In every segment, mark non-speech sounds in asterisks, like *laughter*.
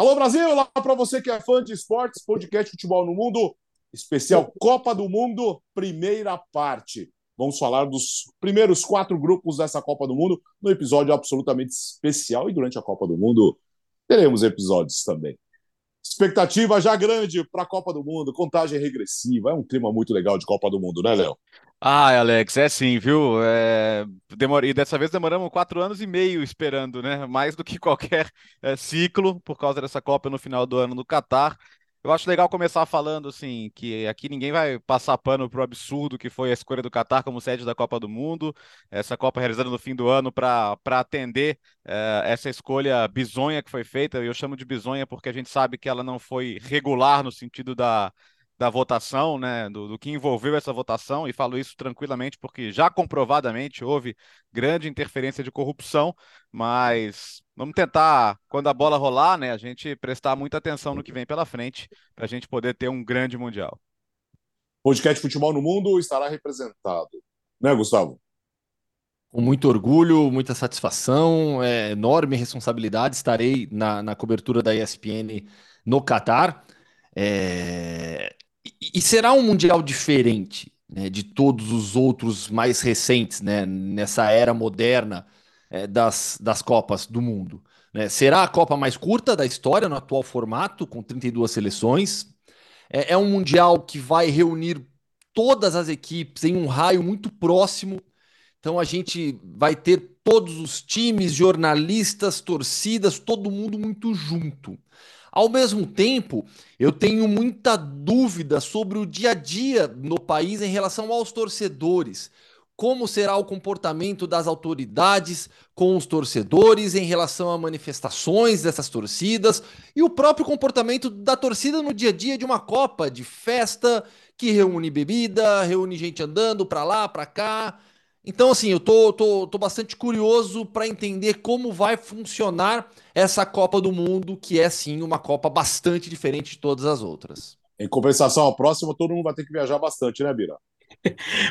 Alô Brasil, olá para você que é fã de esportes, podcast Futebol no Mundo, especial Copa do Mundo, primeira parte. Vamos falar dos primeiros quatro grupos dessa Copa do Mundo no episódio absolutamente especial e durante a Copa do Mundo teremos episódios também. Expectativa já grande para a Copa do Mundo, contagem regressiva. É um clima muito legal de Copa do Mundo, né, Léo? Ah, Alex, é sim, viu? É... Demor... E dessa vez demoramos quatro anos e meio esperando, né? Mais do que *laughs* qualquer é, ciclo, por causa dessa Copa no final do ano no Catar. Eu acho legal começar falando assim que aqui ninguém vai passar pano pro absurdo que foi a escolha do Catar como sede da Copa do Mundo, essa Copa realizada no fim do ano para atender uh, essa escolha bizonha que foi feita. Eu chamo de bizonha porque a gente sabe que ela não foi regular no sentido da da votação, né, do, do, que envolveu essa votação, e falo isso tranquilamente porque já comprovadamente houve grande interferência de corrupção, mas vamos tentar, quando a bola rolar, né, a gente prestar muita atenção no que vem pela frente, para a gente poder ter um grande Mundial. O podcast Futebol no Mundo estará representado, né, Gustavo? Com muito orgulho, muita satisfação, é, enorme responsabilidade. Estarei na, na cobertura da ESPN no Catar. É, e, será um mundial diferente né, de todos os outros mais recentes, né, nessa era moderna é, das, das Copas do Mundo? Né? Será a Copa mais curta da história no atual formato, com 32 seleções? É, é um mundial que vai reunir todas as equipes em um raio muito próximo. Então a gente vai ter todos os times, jornalistas, torcidas, todo mundo muito junto. Ao mesmo tempo, eu tenho muita dúvida sobre o dia a dia no país em relação aos torcedores. Como será o comportamento das autoridades com os torcedores em relação a manifestações dessas torcidas e o próprio comportamento da torcida no dia a dia de uma Copa, de festa que reúne bebida, reúne gente andando para lá, para cá. Então, assim, eu tô, tô, tô bastante curioso para entender como vai funcionar essa Copa do Mundo, que é sim uma Copa bastante diferente de todas as outras. Em compensação, a próxima todo mundo vai ter que viajar bastante, né, Bira?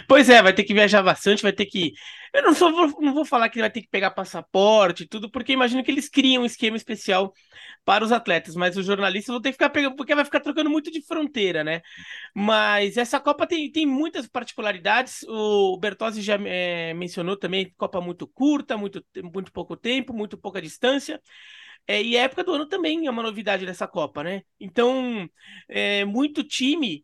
Pois é, vai ter que viajar bastante, vai ter que. Eu não, só vou, não vou falar que vai ter que pegar passaporte e tudo, porque imagino que eles criam um esquema especial para os atletas, mas os jornalistas vão ter que ficar pegando, porque vai ficar trocando muito de fronteira, né? Mas essa Copa tem, tem muitas particularidades. O Bertozzi já é, mencionou também: Copa muito curta, muito, muito pouco tempo, muito pouca distância. É, e a época do ano também é uma novidade dessa Copa, né? Então, é, muito time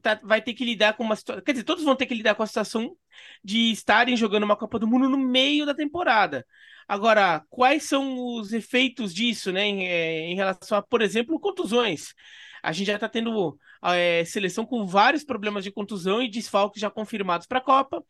tá, vai ter que lidar com uma situação. Quer dizer, todos vão ter que lidar com a situação de estarem jogando uma Copa do Mundo no meio da temporada. Agora, quais são os efeitos disso, né, em, é, em relação a, por exemplo, contusões? A gente já está tendo é, seleção com vários problemas de contusão e desfalques já confirmados para a Copa.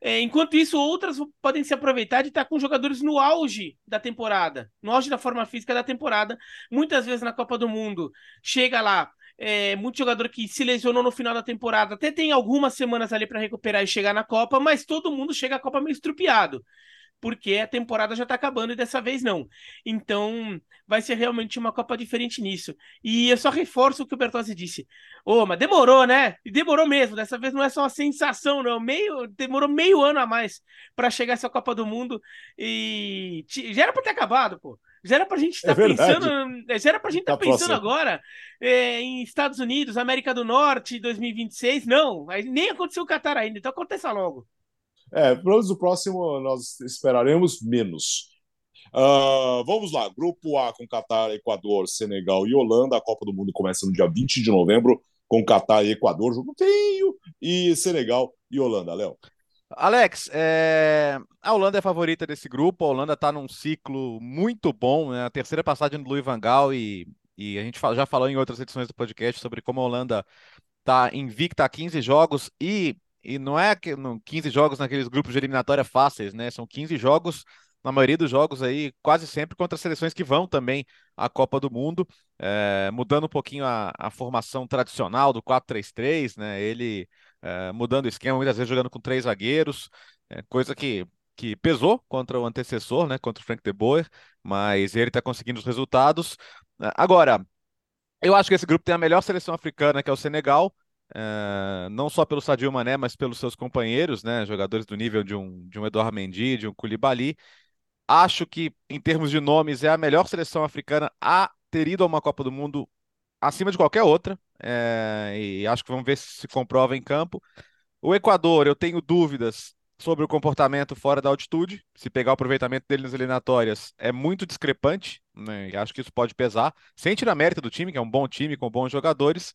É, enquanto isso, outras podem se aproveitar de estar com jogadores no auge da temporada, no auge da forma física da temporada. Muitas vezes na Copa do Mundo, chega lá, é, muito jogador que se lesionou no final da temporada, até tem algumas semanas ali para recuperar e chegar na Copa, mas todo mundo chega à Copa meio estrupiado, porque a temporada já está acabando e dessa vez não. Então, vai ser realmente uma Copa diferente nisso. E eu só reforço o que o Bertozzi disse. Ô, oh, mas demorou, né? E demorou mesmo. Dessa vez não é só uma sensação, não. Meio, demorou meio ano a mais para chegar essa Copa do Mundo e já era para ter acabado, pô. Já era pra gente estar tá é pensando. Já era pra gente estar tá pensando agora é, em Estados Unidos, América do Norte, 2026. Não, nem aconteceu o Qatar ainda, então aconteça logo. É, pelo menos o próximo nós esperaremos menos. Uh, vamos lá, Grupo A com Qatar, Equador, Senegal e Holanda. A Copa do Mundo começa no dia 20 de novembro com Qatar e Equador, jogo feio, e Senegal e Holanda, Léo. Alex, é... a Holanda é a favorita desse grupo. A Holanda está num ciclo muito bom, né? A terceira passagem do Louis Van Gaal e, e a gente já falou em outras edições do podcast sobre como a Holanda está invicta a 15 jogos e, e não é que, 15 jogos naqueles grupos de eliminatória fáceis, né? São 15 jogos, na maioria dos jogos aí, quase sempre contra seleções que vão também à Copa do Mundo, é... mudando um pouquinho a, a formação tradicional do 4-3-3, né? Ele é, mudando esquema, muitas vezes jogando com três zagueiros, é, coisa que, que pesou contra o antecessor, né, contra o Frank de Boer, mas ele está conseguindo os resultados. É, agora, eu acho que esse grupo tem a melhor seleção africana, que é o Senegal, é, não só pelo Sadio Mané, mas pelos seus companheiros, né, jogadores do nível de um, de um Eduardo Mendy, de um Koulibaly. Acho que, em termos de nomes, é a melhor seleção africana a ter ido a uma Copa do Mundo acima de qualquer outra, é, e acho que vamos ver se se comprova em campo. O Equador, eu tenho dúvidas sobre o comportamento fora da altitude. Se pegar o aproveitamento dele nas eliminatórias, é muito discrepante, né? E acho que isso pode pesar, sem tirar mérito do time, que é um bom time com bons jogadores.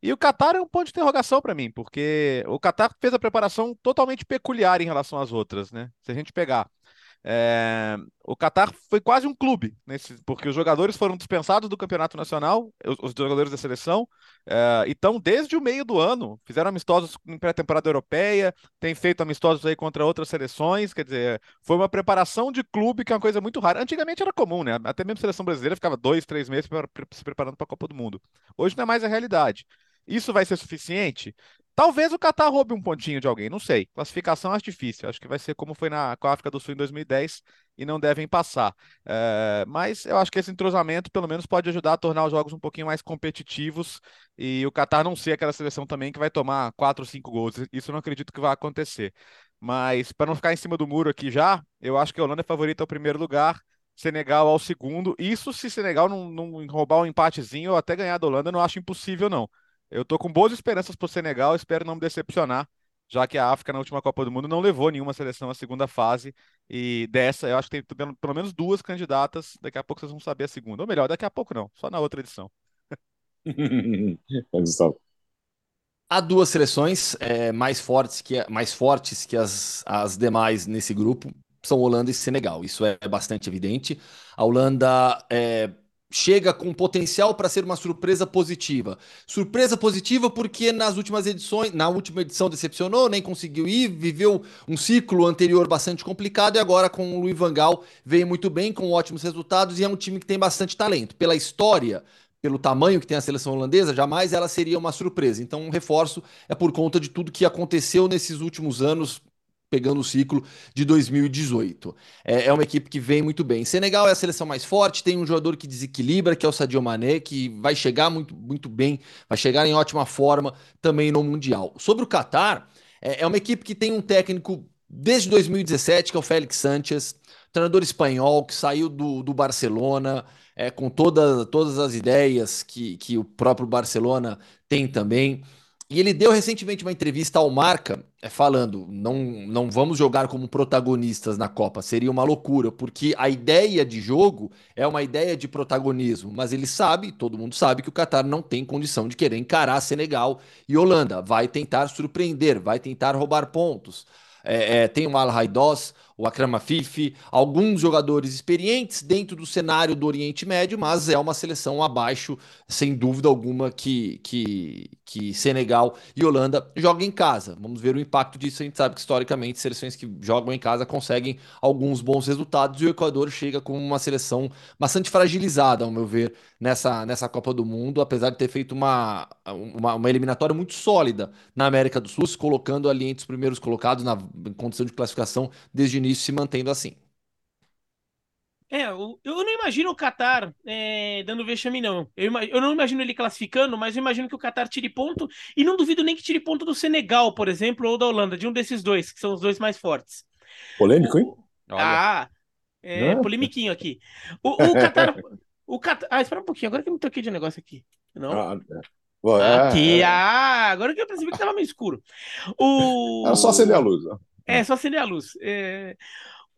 E o Qatar é um ponto de interrogação para mim, porque o Qatar fez a preparação totalmente peculiar em relação às outras, né? Se a gente pegar é, o Qatar foi quase um clube, nesse, porque os jogadores foram dispensados do campeonato nacional, os, os jogadores da seleção, é, então desde o meio do ano fizeram amistosos em pré-temporada europeia, tem feito amistosos aí contra outras seleções, quer dizer, foi uma preparação de clube que é uma coisa muito rara. Antigamente era comum, né? Até mesmo a seleção brasileira ficava dois, três meses se preparando para a Copa do Mundo. Hoje não é mais a realidade. Isso vai ser suficiente? Talvez o Catar roube um pontinho de alguém, não sei. Classificação acho difícil. Acho que vai ser como foi na com a África do Sul em 2010 e não devem passar. É, mas eu acho que esse entrosamento, pelo menos, pode ajudar a tornar os jogos um pouquinho mais competitivos e o Catar não ser aquela seleção também que vai tomar 4 ou 5 gols. Isso eu não acredito que vai acontecer. Mas para não ficar em cima do muro aqui já, eu acho que a Holanda é favorita ao primeiro lugar. Senegal ao segundo. Isso se Senegal não, não roubar um empatezinho ou até ganhar da Holanda, eu não acho impossível, não. Eu tô com boas esperanças para o Senegal, espero não me decepcionar, já que a África na última Copa do Mundo não levou nenhuma seleção à segunda fase. E dessa, eu acho que tem pelo, pelo menos duas candidatas. Daqui a pouco vocês vão saber a segunda. Ou melhor, daqui a pouco não, só na outra edição. *laughs* Há duas seleções é, mais fortes que, mais fortes que as, as demais nesse grupo, são Holanda e Senegal. Isso é bastante evidente. A Holanda é, chega com potencial para ser uma surpresa positiva. Surpresa positiva porque nas últimas edições, na última edição decepcionou, nem conseguiu ir, viveu um ciclo anterior bastante complicado e agora com o Louis Van Gaal veio muito bem, com ótimos resultados e é um time que tem bastante talento. Pela história, pelo tamanho que tem a seleção holandesa, jamais ela seria uma surpresa. Então, um reforço é por conta de tudo que aconteceu nesses últimos anos, pegando o ciclo de 2018. É, é, uma equipe que vem muito bem. Senegal é a seleção mais forte, tem um jogador que desequilibra, que é o Sadio Mané, que vai chegar muito, muito bem, vai chegar em ótima forma também no Mundial. Sobre o Catar, é, é uma equipe que tem um técnico desde 2017, que é o Félix Sanches, treinador espanhol que saiu do, do Barcelona, é, com toda, todas as ideias que, que o próprio Barcelona tem também. E ele deu recentemente uma entrevista ao Marca, é, falando: não, não vamos jogar como protagonistas na Copa, seria uma loucura, porque a ideia de jogo é uma ideia de protagonismo, mas ele sabe, todo mundo sabe, que o Qatar não tem condição de querer encarar Senegal e Holanda, vai tentar surpreender, vai tentar roubar pontos. É, é, tem o Al Haidos, o Akram Afifi, alguns jogadores experientes dentro do cenário do Oriente Médio, mas é uma seleção abaixo, sem dúvida alguma, que, que, que Senegal e Holanda jogam em casa. Vamos ver o impacto disso. A gente sabe que historicamente seleções que jogam em casa conseguem alguns bons resultados e o Equador chega com uma seleção bastante fragilizada, ao meu ver, nessa, nessa Copa do Mundo, apesar de ter feito uma, uma, uma eliminatória muito sólida na América do Sul, colocando ali entre os primeiros colocados na condição de classificação desde o início se mantendo assim. É, eu, eu não imagino o Qatar é, dando vexame, não. Eu, eu, não imagino ele classificando, mas eu imagino que o Qatar tire ponto. E não duvido nem que tire ponto do Senegal, por exemplo, ou da Holanda, de um desses dois, que são os dois mais fortes. Polêmico, hein? Ah, é, polemiquinho aqui. O, o Qatar. o Qatar. Ah, espera um pouquinho, agora que eu me toquei de um negócio aqui. Não? Ah, é. Aqui, é, ah, agora que eu percebi que tava meio escuro. O... Era só acender a luz. Ó. É, só acender a luz. É...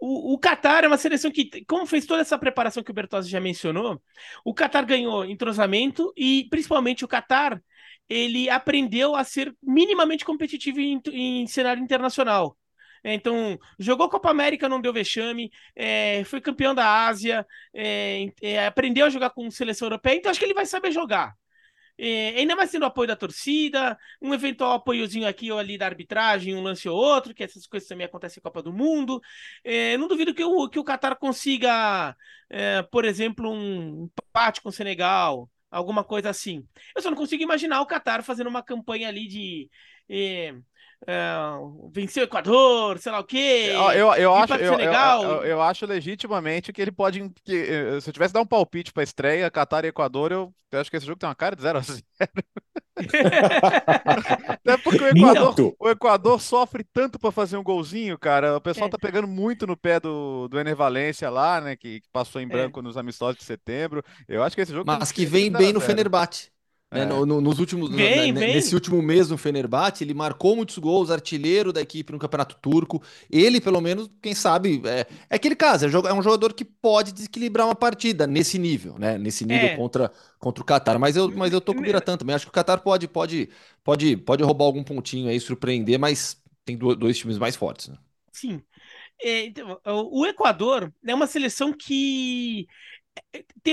O, Qatar é uma seleção que, como fez toda essa preparação que o Bertozzi já mencionou, o Qatar ganhou entrosamento e, principalmente, o Qatar ele aprendeu a ser minimamente competitivo em, em cenário internacional. É, então, jogou Copa América, não deu vexame, é, foi campeão da Ásia, é, é aprendeu a jogar com seleção europeia, então acho que ele vai saber jogar. É, ainda mais tendo o apoio da torcida, um eventual apoiozinho aqui ou ali da arbitragem, um lance ou outro, que essas coisas também acontecem em Copa do Mundo. É, não duvido que o, que o Qatar consiga, é, por exemplo, um empate com o Senegal, alguma coisa assim. Eu só não consigo imaginar o Qatar fazendo uma campanha ali de. É, vencer o Equador, sei lá o quê. Eu, eu, eu acho, eu, eu, eu, acho legitimamente que ele pode. Que, eh, se eu tivesse dar um palpite para estreia, Qatar e Equador, eu, acho que esse jogo tem uma cara de 0 a *laughs* 0 Até porque o *laughs* Equador, o Equador sofre tanto para fazer um golzinho, cara. O pessoal é. tá pegando muito no pé do, do Ener Valência lá, né? Que, que passou em é. branco é. nos amistosos de setembro. Eu acho que esse jogo. Mas que vem bem no Fenerbahçe. Né? É. No, no, nos últimos, vem, na, vem. Nesse último mês no Fenerbahçe, ele marcou muitos gols, artilheiro da equipe no Campeonato Turco. Ele, pelo menos, quem sabe, é, é aquele caso, é, um jogador que pode desequilibrar uma partida nesse nível, né? Nesse nível é. contra, contra o Qatar. Mas eu, mas eu tô com o Biratã também. Acho que o Qatar pode, pode, pode, pode roubar algum pontinho aí, surpreender, mas tem dois times mais fortes. Né? Sim. É, então, o Equador é uma seleção que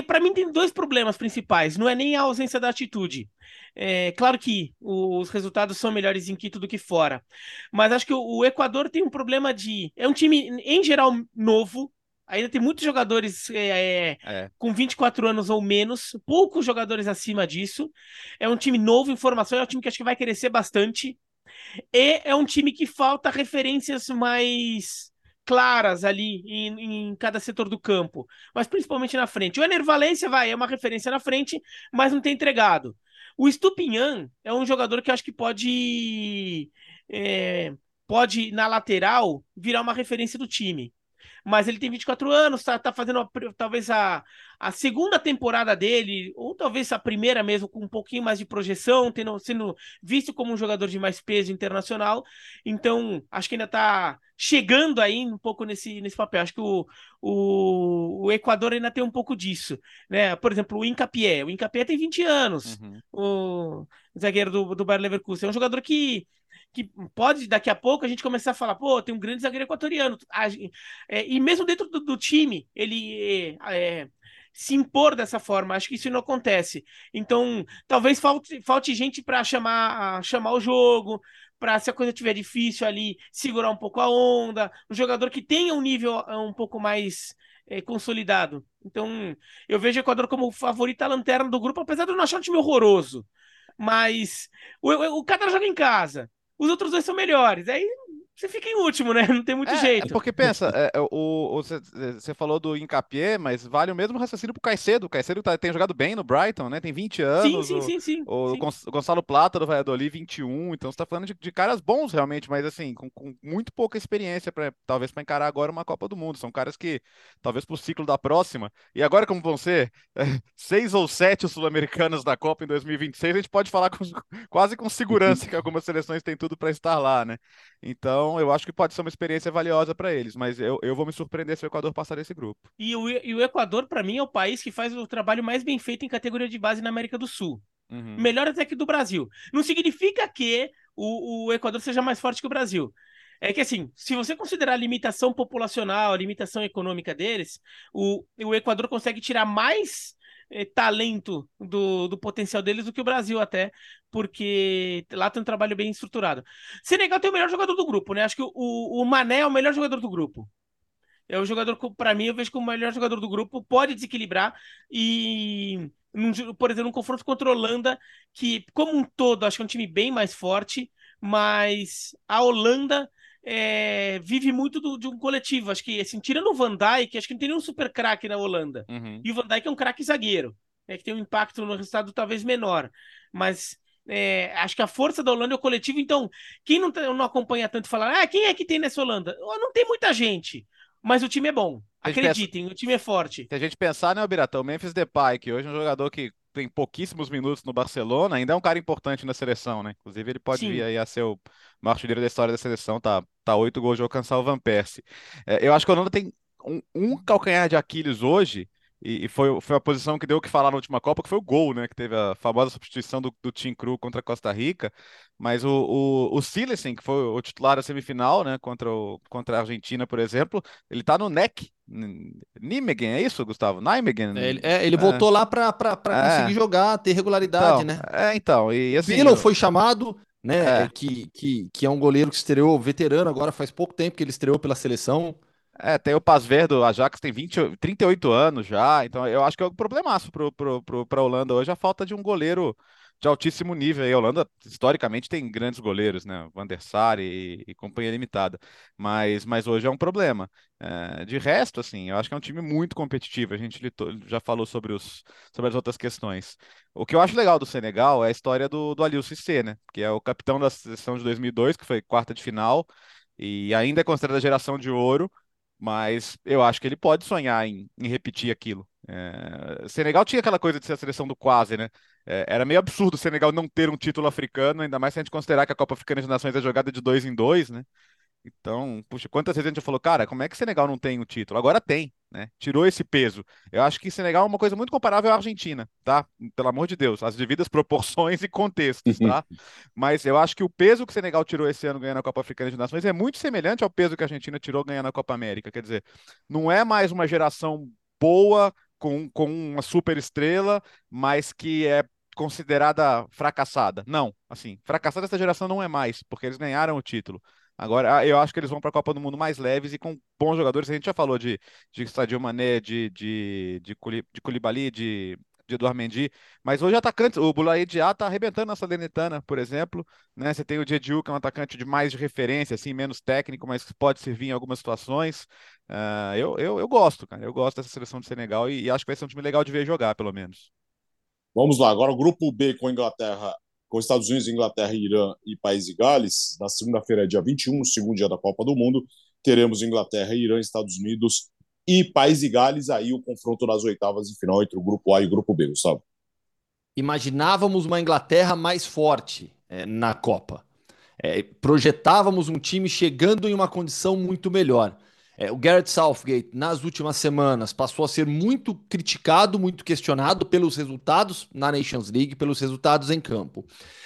para mim tem dois problemas principais. Não é nem a ausência da atitude. É, claro que os resultados são melhores em Quito do que fora, mas acho que o, o Equador tem um problema de é um time em geral novo. Ainda tem muitos jogadores é, é, é. com 24 anos ou menos, poucos jogadores acima disso. É um time novo em formação, é um time que acho que vai crescer bastante. E é um time que falta referências mais claras ali em, em, cada setor do campo, mas principalmente na frente. O Ener Valência vai, é uma referência na frente, mas não tem entregado. O Stupinhan é um jogador que eu acho que pode, é, pode na lateral virar uma referência do time mas ele tem 24 anos, tá, tá fazendo a, talvez a, a segunda temporada dele, ou talvez a primeira mesmo, com um pouquinho mais de projeção, tendo, sendo visto como um jogador de mais peso internacional. Então, acho que ainda tá chegando aí um pouco nesse, nesse papel. Acho que o, o, o Equador ainda tem um pouco disso. Né? Por exemplo, o Incapié. O Incapié tem 20 anos, uhum. o zagueiro do, do Bayer Leverkusen. É um jogador que que pode daqui a pouco a gente começar a falar, pô, tem um grande zagueiro equatoriano. É, e mesmo dentro do, do time, ele é, é, se impor dessa forma. Acho que isso não acontece. Então, talvez falte, falte gente para chamar, chamar o jogo, para se a coisa estiver difícil ali, segurar um pouco a onda. Um jogador que tenha um nível é, um pouco mais é, consolidado. Então, eu vejo o Equador como o favorito à lanterna do grupo, apesar de eu não achar um time horroroso. Mas o, o, o Qatar joga em casa os outros dois são melhores. Aí você fica em último, né? *laughs* Não tem muito é, jeito. Porque pensa, é, é o, você, falou do Incapié, mas vale o mesmo raciocínio pro Caicedo. O Caicedo tá, tem jogado bem no Brighton, né? Tem 20 anos. Sim, sim, sim, sim. O, sim. o Gonçalo Plata do Valladolid, 21. Então você tá falando de, de caras bons realmente, mas assim, com, com muito pouca experiência, pra, talvez para encarar agora uma Copa do Mundo. São caras que, talvez pro ciclo da próxima. E agora, como vão ser *laughs* seis ou sete sul-americanos da Copa em 2026, a gente pode falar com, *laughs* quase com segurança que algumas seleções têm tudo para estar lá, né? Então eu acho que pode ser uma experiência valiosa para eles, mas eu, eu vou me surpreender se o Equador passar desse grupo. E o, e o Equador, para mim, é o país que faz o trabalho mais bem feito em categoria de base na América do Sul. Uhum. Melhor até que do Brasil. Não significa que o, o Equador seja mais forte que o Brasil. É que assim, se você considerar a limitação populacional, a limitação econômica deles, o, o Equador consegue tirar mais eh, talento do, do potencial deles do que o Brasil até, porque lá tem um trabalho bem estruturado. Senegal tem o melhor jogador do grupo, né? Acho que o, o Mané é o melhor jogador do grupo. É o jogador para mim, eu vejo que o melhor jogador do grupo pode desequilibrar e, por exemplo, um confronto contra a Holanda, que, como um todo, acho que é um time bem mais forte, mas a Holanda é, vive muito do, de um coletivo. Acho que, assim, tirando o Van Dijk, acho que não tem nenhum super craque na Holanda. Uhum. E o Van Dijk é um craque zagueiro, né, que tem um impacto no resultado talvez menor. Mas é, acho que a força da Holanda é o coletivo. Então, quem não, tá, não acompanha tanto fala, ah, quem é que tem nessa Holanda? Não tem muita gente, mas o time é bom. Acreditem, pensa... o time é forte. Se a gente pensar, né, Biratão, o Memphis Depay, que hoje é um jogador que tem pouquíssimos minutos no Barcelona, ainda é um cara importante na seleção, né? Inclusive, ele pode Sim. vir aí a ser o maior artilheiro da história da seleção, tá, tá oito gols de alcançar o Van Persie. É, eu acho que a Holanda tem um, um calcanhar de Aquiles hoje, e, e, foi, foi a posição que deu o que falar na última Copa, que foi o gol, né? Que teve a famosa substituição do, do Team Cru contra a Costa Rica. Mas o, o, o Silesen, que foi o titular da semifinal, né? Contra, o, contra a Argentina, por exemplo, ele tá no NEC. Nijmegen, é isso, Gustavo? Nijmegen? É, ele, é, ele é. voltou lá para é. conseguir jogar, ter regularidade, então, né? É, então. E, assim, eu... foi chamado, né? É. Que, que, que é um goleiro que estreou veterano agora, faz pouco tempo que ele estreou pela seleção. É, tem o Paz do Ajax tem 20, 38 anos já, então eu acho que é um problemaço para pro, pro, pro, a Holanda hoje a falta de um goleiro de altíssimo nível. E a Holanda, historicamente, tem grandes goleiros, né? Van der Sar e, e companhia limitada. Mas, mas hoje é um problema. É, de resto, assim, eu acho que é um time muito competitivo. A gente já falou sobre, os, sobre as outras questões. O que eu acho legal do Senegal é a história do, do Aliou Cissé, né? Que é o capitão da seleção de 2002, que foi quarta de final, e ainda é considerada a geração de ouro, mas eu acho que ele pode sonhar em, em repetir aquilo. É, Senegal tinha aquela coisa de ser a seleção do quase, né? É, era meio absurdo o Senegal não ter um título africano, ainda mais se a gente considerar que a Copa Africana de Nações é jogada de dois em dois, né? Então, puxa, quantas vezes a gente falou, cara, como é que Senegal não tem o título? Agora tem, né? Tirou esse peso. Eu acho que Senegal é uma coisa muito comparável à Argentina, tá? Pelo amor de Deus, as devidas proporções *laughs* e contextos, tá? Mas eu acho que o peso que Senegal tirou esse ano ganhando a Copa Africana de Nações é muito semelhante ao peso que a Argentina tirou ganhando a Copa América. Quer dizer, não é mais uma geração boa com, com uma super estrela, mas que é considerada fracassada. Não, assim, fracassada essa geração não é mais, porque eles ganharam o título. Agora, eu acho que eles vão para a Copa do Mundo mais leves e com bons jogadores. A gente já falou de, de Sadio Mané, de, de, de, de Koulibaly, de, de Eduardo Mendy, mas hoje atacantes, o Diá tá arrebentando na Salernitana, por exemplo, né? Você tem o Diediu, que é um atacante de mais de referência, assim, menos técnico, mas que pode servir em algumas situações. Uh, eu, eu, eu gosto, cara, eu gosto dessa seleção de Senegal e, e acho que vai ser um time legal de ver jogar, pelo menos. Vamos lá, agora o grupo B com Inglaterra com Estados Unidos, Inglaterra, Irã e País de Gales. Na segunda-feira, dia 21, segundo dia da Copa do Mundo, teremos Inglaterra, Irã, Estados Unidos e País de Gales. Aí o confronto nas oitavas de final entre o grupo A e o grupo B, Gustavo. Imaginávamos uma Inglaterra mais forte é, na Copa. É, projetávamos um time chegando em uma condição muito melhor. É, o Garrett Southgate, nas últimas semanas, passou a ser muito criticado, muito questionado pelos resultados na Nations League, pelos resultados em campo.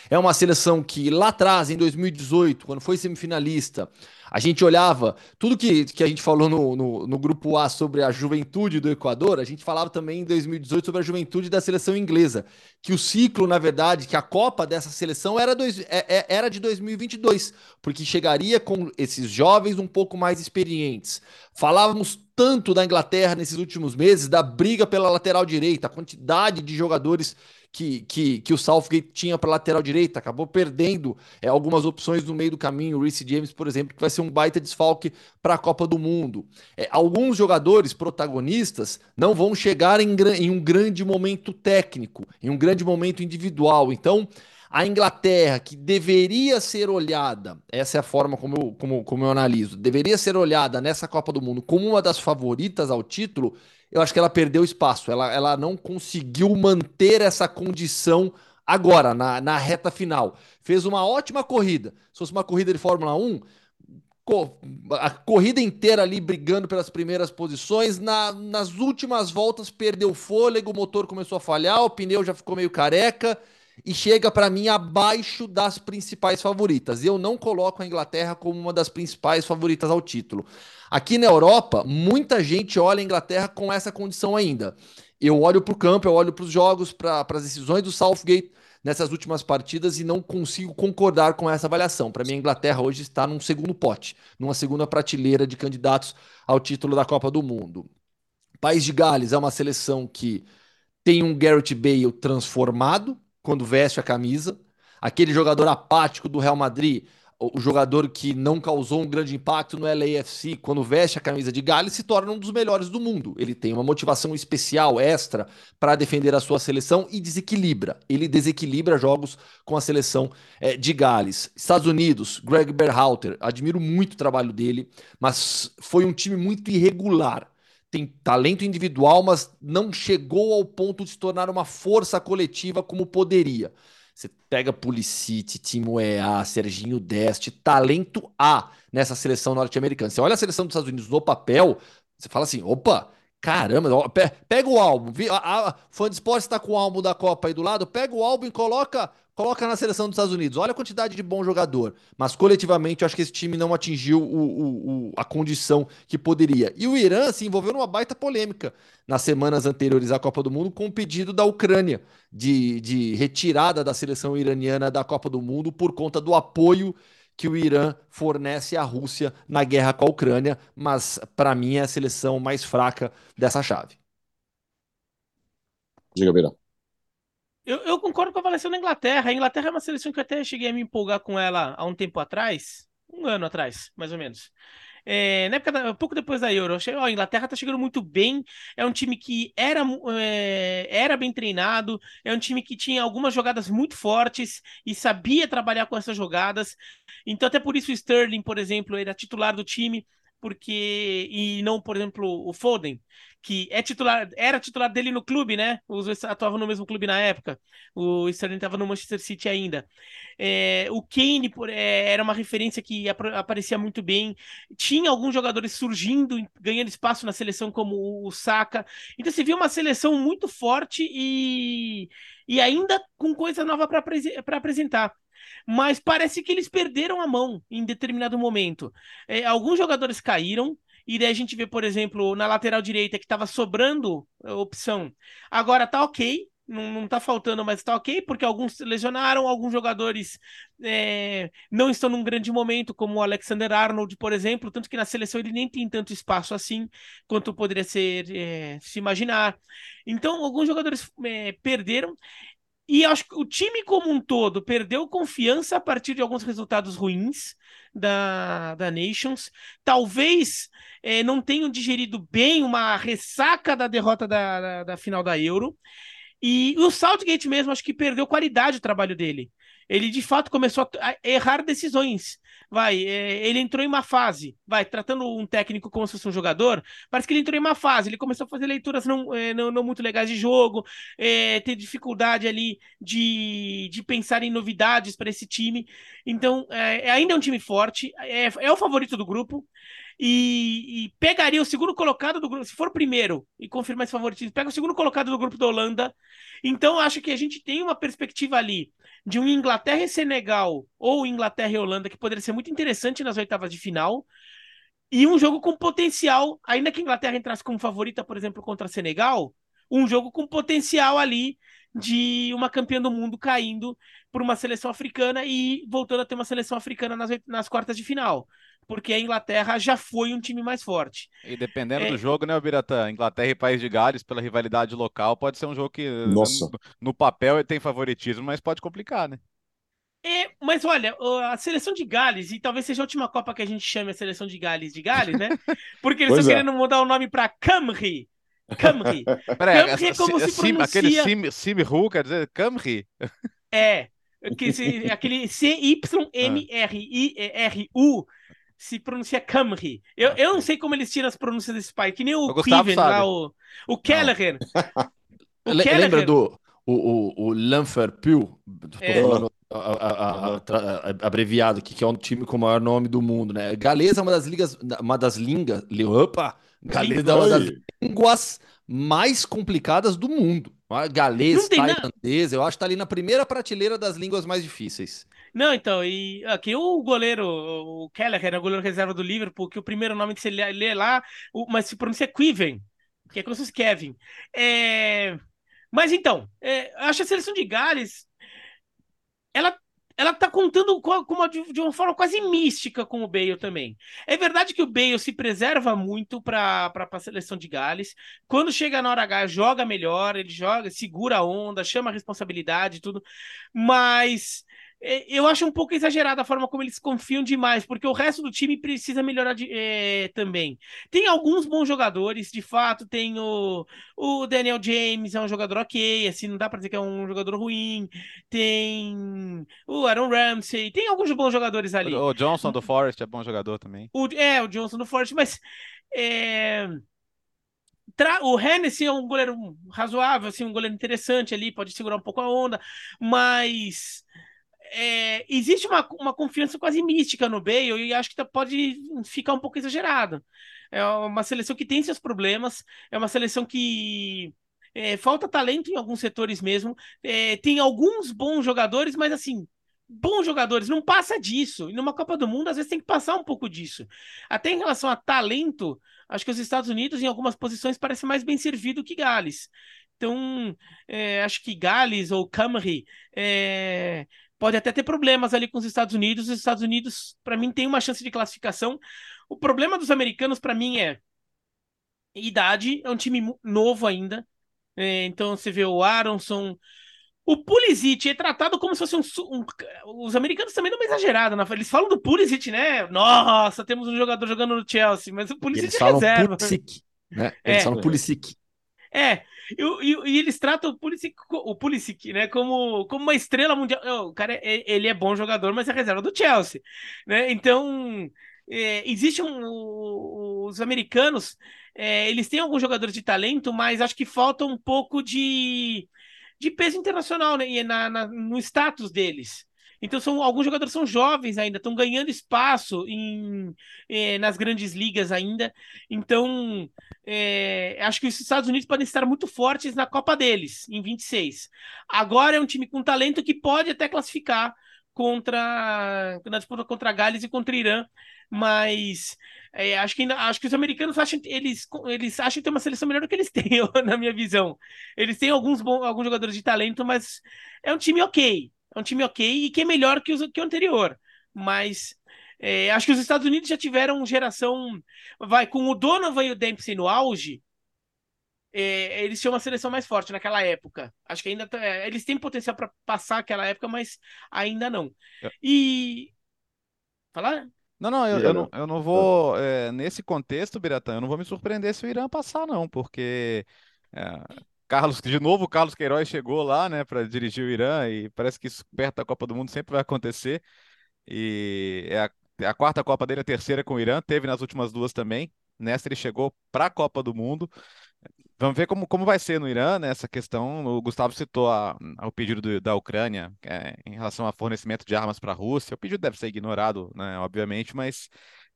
É uma seleção que lá atrás, em 2018, quando foi semifinalista, a gente olhava tudo que, que a gente falou no, no, no, grupo A sobre a juventude do Equador, a gente falava também em 2018 sobre a juventude da seleção inglesa, que o ciclo, na verdade, que a Copa dessa seleção era, dois, é, é, era de 2022, porque chegaria com esses jovens um pouco mais experientes. Falávamos tanto da Inglaterra nesses últimos meses, da briga pela lateral direita, a quantidade de jogadores que, que, que o Southgate tinha para lateral direita, acabou perdendo é, algumas opções no meio do caminho. O Reece James, por exemplo, que vai ser um baita desfalque para a Copa do Mundo. É, alguns jogadores protagonistas não vão chegar em, em um grande momento técnico, em um grande momento individual. Então, a Inglaterra, que deveria ser olhada, essa é a forma como eu, como, como eu analiso, deveria ser olhada nessa Copa do Mundo como uma das favoritas ao título, eu acho que ela perdeu espaço. Ela, ela não conseguiu manter essa condição agora, na, na reta final. Fez uma ótima corrida. Se fosse uma corrida de Fórmula 1, a corrida inteira ali brigando pelas primeiras posições. Na, nas últimas voltas perdeu fôlego, o motor começou a falhar, o pneu já ficou meio careca e chega para mim abaixo das principais favoritas. Eu não coloco a Inglaterra como uma das principais favoritas ao título. Aqui na Europa, muita gente olha a Inglaterra com essa condição ainda. Eu olho para o campo, eu olho para os jogos, para as decisões do Southgate nessas últimas partidas e não consigo concordar com essa avaliação. Para mim, a Inglaterra hoje está num segundo pote, numa segunda prateleira de candidatos ao título da Copa do Mundo. País de Gales é uma seleção que tem um Garrett Bale transformado quando veste a camisa, aquele jogador apático do Real Madrid o jogador que não causou um grande impacto no LAFC, quando veste a camisa de Gales, se torna um dos melhores do mundo. Ele tem uma motivação especial, extra, para defender a sua seleção e desequilibra. Ele desequilibra jogos com a seleção é, de Gales. Estados Unidos, Greg Berhalter, admiro muito o trabalho dele, mas foi um time muito irregular. Tem talento individual, mas não chegou ao ponto de se tornar uma força coletiva como poderia. Você pega Pulisic, Timo EA, Serginho Deste, talento A nessa seleção norte-americana. Você olha a seleção dos Estados Unidos no papel, você fala assim: opa, caramba, pega o álbum. A, a, fã de esporte está com o álbum da Copa aí do lado, pega o álbum e coloca Coloca na seleção dos Estados Unidos. Olha a quantidade de bom jogador. Mas coletivamente, eu acho que esse time não atingiu o, o, a condição que poderia. E o Irã se envolveu numa baita polêmica nas semanas anteriores à Copa do Mundo com o pedido da Ucrânia de, de retirada da seleção iraniana da Copa do Mundo por conta do apoio que o Irã fornece à Rússia na guerra com a Ucrânia. Mas, para mim, é a seleção mais fraca dessa chave. Diga, Beira. Eu, eu, concordo com a avaliação da Inglaterra. A Inglaterra é uma seleção que eu até cheguei a me empolgar com ela há um tempo atrás, um ano atrás, mais ou menos. É, na época, da, pouco depois da Euro, achei, ó, a Inglaterra tá chegando muito bem. É um time que era, é, era bem treinado, é um time que tinha algumas jogadas muito fortes e sabia trabalhar com essas jogadas. Então, até por isso o Sterling, por exemplo, era titular do time porque e não, por exemplo, o Foden, que é titular, era titular dele no clube, né? Os dois atuavam no mesmo clube na época. O Sterling estava no Manchester City ainda. É, o Kane por, é, era uma referência que ap aparecia muito bem. Tinha alguns jogadores surgindo, ganhando espaço na seleção, como o Saka. Então você viu uma seleção muito forte e, e ainda com coisa nova para apresentar mas parece que eles perderam a mão em determinado momento. É, alguns jogadores caíram, e daí a gente vê, por exemplo, na lateral direita que estava sobrando opção. Agora tá ok, não, não tá faltando, mas tá ok, porque alguns lesionaram, alguns jogadores é, não estão num grande momento, como o Alexander Arnold, por exemplo, tanto que na seleção ele nem tem tanto espaço assim quanto poderia ser é, se imaginar. Então, alguns jogadores é, perderam. E acho que o time como um todo perdeu confiança a partir de alguns resultados ruins da, da Nations. Talvez é, não tenham digerido bem uma ressaca da derrota da, da, da final da Euro. E o Southgate mesmo, acho que perdeu qualidade o trabalho dele. Ele de fato começou a errar decisões. Vai, é, ele entrou em uma fase, vai, tratando um técnico como se fosse um jogador, parece que ele entrou em uma fase, ele começou a fazer leituras não, é, não, não, muito legais de jogo, é, ter dificuldade ali de, de pensar em novidades para esse time, então é, ainda é um time forte, é, é o favorito do grupo, e, e, pegaria o segundo colocado do grupo, se for o primeiro e confirmar esse favoritismo, pega o segundo colocado do grupo da Holanda. Então, acho que a gente tem uma perspectiva ali de um Inglaterra e Senegal ou Inglaterra e Holanda que poderia ser muito interessante nas oitavas de final. E um jogo com potencial, ainda que a Inglaterra entrasse como favorita, por exemplo, contra Senegal, um jogo com potencial ali de uma campeã do mundo caindo por uma seleção africana e voltando a ter uma seleção africana nas, nas quartas de final porque a Inglaterra já foi um time mais forte. E dependendo é... do jogo, né, Biratã? Inglaterra e País de Gales, pela rivalidade local, pode ser um jogo que Nossa. No, no papel tem favoritismo, mas pode complicar, né? É, mas olha, a seleção de Gales, e talvez seja a última Copa que a gente chame a seleção de Gales de Gales, né? *laughs* Porque eles estão é. querendo mudar o nome para Camry. Camry. *laughs* Peraí, Camry é como se pronuncia... Aquele Sim, Sim quer dizer Camry? É, que, aquele C-Y-M-R-I-R-U se pronuncia Camry. Eu, eu não sei como eles tiram as pronúncias desse pai, que nem o Quiven lá, o, o Kelleher. o Kelleher. Lembra do o, o, o Lanferpil? É. falando a, a, a, abreviado aqui, que é um time com o maior nome do mundo, né? Galesa é uma das ligas, uma das línguas, opa, Galesa é uma das línguas mais complicadas do mundo. Galês, tailandês, eu acho que tá ali na primeira prateleira das línguas mais difíceis. Não, então, e aqui o goleiro, o Keller, era o goleiro reserva do Liverpool, que o primeiro nome que você lê, lê lá, o, mas se pronuncia Quiven, que é como se fosse Kevin. É... Mas então, é, acho a seleção de Gales, ela ela tá contando com uma, de uma forma quase mística com o Bale também. É verdade que o Bale se preserva muito para a seleção de Gales. Quando chega na hora H, joga melhor, ele joga, segura a onda, chama a responsabilidade e tudo. Mas eu acho um pouco exagerada a forma como eles confiam demais, porque o resto do time precisa melhorar de, é, também. Tem alguns bons jogadores, de fato, tem o, o Daniel James, é um jogador ok, assim, não dá pra dizer que é um jogador ruim. Tem o Aaron Ramsey, tem alguns bons jogadores ali. O, Johnson do Forest é bom jogador também. O, é, o Johnson do Forest, mas. É... O Hennessy é um goleiro razoável, assim, um goleiro interessante ali, pode segurar um pouco a onda, mas é, existe uma, uma confiança quase mística no Bale e acho que tá, pode ficar um pouco exagerado. É uma seleção que tem seus problemas, é uma seleção que é, falta talento em alguns setores mesmo. É, tem alguns bons jogadores, mas assim, bons jogadores, não passa disso. E numa Copa do Mundo, às vezes tem que passar um pouco disso. Até em relação a talento, acho que os Estados Unidos, em algumas posições, parece mais bem servido que Gales. Então, é, acho que Gales ou Camry é, pode até ter problemas ali com os Estados Unidos. Os Estados Unidos, para mim, tem uma chance de classificação. O problema dos americanos, para mim, é idade. É um time novo ainda. É, então, você vê o Aronson, o Pulisic é tratado como se fosse um, um, Os americanos também não é exagerado, né? Eles falam do Pulisic, né? Nossa, temos um jogador jogando no Chelsea, mas o Pulisic eles é falam reserva. Pulisic, né? Eles É. falam Pulisic. É, e, e- e eles tratam o Pulisic, o Pulisic, né, como, como uma estrela mundial. O cara, é- ele é bom jogador, mas é reserva do Chelsea, né? Então, é, existe um, os americanos, é, eles têm alguns jogadores de talento, mas acho que falta um pouco de, de peso internacional, né, na, na- no status deles. Então, são, alguns jogadores são jovens ainda, estão ganhando espaço em, eh, nas grandes ligas ainda. Então, é, acho que os Estados Unidos podem estar muito fortes na Copa deles, em 26. Agora é um time com talento que pode até classificar contra na disputa contra Gales e contra Irã, mas é, acho que acho que os americanos acham eles eles acham que tem uma seleção melhor do que eles *laughs* têm, na minha visão. Eles têm alguns bons, alguns jogadores de talento, mas é um time ok, é um time ok e que é melhor que, os, que o anterior, mas é, acho que os Estados Unidos já tiveram geração vai com o Donovan e o Dempsey no auge, é, eles tinham uma seleção mais forte naquela época. Acho que ainda tá- é, eles têm potencial para passar aquela época, mas ainda não. É. E falar? Não, não, eu, eu não, eu não vou. é, nesse contexto, Biratã, eu não vou me surpreender se o Irã passar, não, porque é, Carlos, de novo, o Carlos Queiroz chegou lá, né, para dirigir o Irã, e parece que isso perto da Copa do Mundo sempre vai acontecer. E é a, é a quarta Copa dele, a terceira com o Irã, teve nas últimas duas também. Nessa ele chegou para a Copa do Mundo. Vamos ver como, como vai ser no Irã, né, essa questão. O Gustavo citou a, o pedido do- da Ucrânia é, em relação ao fornecimento de armas para a Rússia. O pedido deve ser ignorado, né, obviamente, mas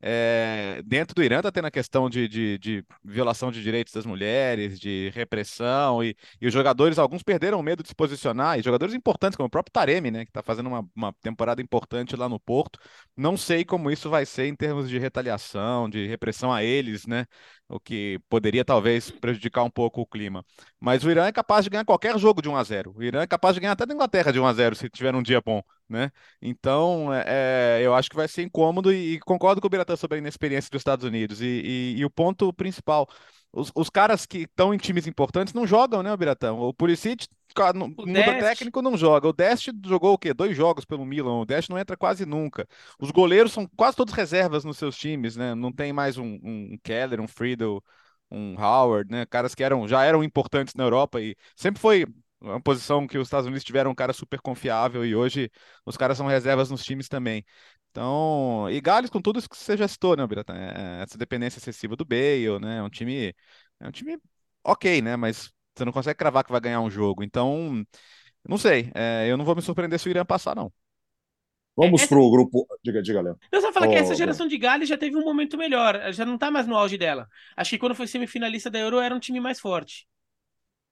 é, dentro do Irã está tendo a questão de, de, de violação de direitos das mulheres, de repressão, e, e os jogadores, alguns perderam o medo de se posicionar, e jogadores importantes, como o próprio Taremi, né, que está fazendo uma, uma temporada importante lá no Porto. Não sei como isso vai ser em termos de retaliação, de repressão a eles, né? o que poderia talvez prejudicar um pouco o clima. Mas o Irã é capaz de ganhar qualquer jogo de 1 a 0. O Irã é capaz de ganhar até da Inglaterra de 1 a 0 se tiver um dia bom, né? Então, é, eu acho que vai ser incômodo e, e concordo com o Biratã sobre a inexperiência dos Estados Unidos. E, e- e o ponto principal, os, os caras que estão em times importantes não jogam, né, Biratã? O Pulisic não- O muda Dest. técnico, não joga. O Dest jogou o quê? Dois jogos pelo Milan. O Dest não entra quase nunca. Os goleiros são quase todos reservas nos seus times, né? Não tem mais um, um Keller, um Friedel, um Howard, né? Caras que eram, já eram importantes na Europa e sempre foi uma posição que os Estados Unidos tiveram um cara super confiável e hoje os caras são reservas nos times também. Então, e Gales com tudo isso que você já citou, né, Biratan? É, Essa dependência excessiva do Bale, né? É um time, é um time ok, né? Mas você não consegue cravar que vai ganhar um jogo. Então, não sei. é, eu não vou me surpreender se o Irã passar, não. Vamos É- para o grupo. Diga, diga, Léo. Eu só falar que Ô, essa geração de Gales já teve um momento melhor, ela já não tá mais no auge dela. Acho que quando foi semifinalista da Euro era um time mais forte.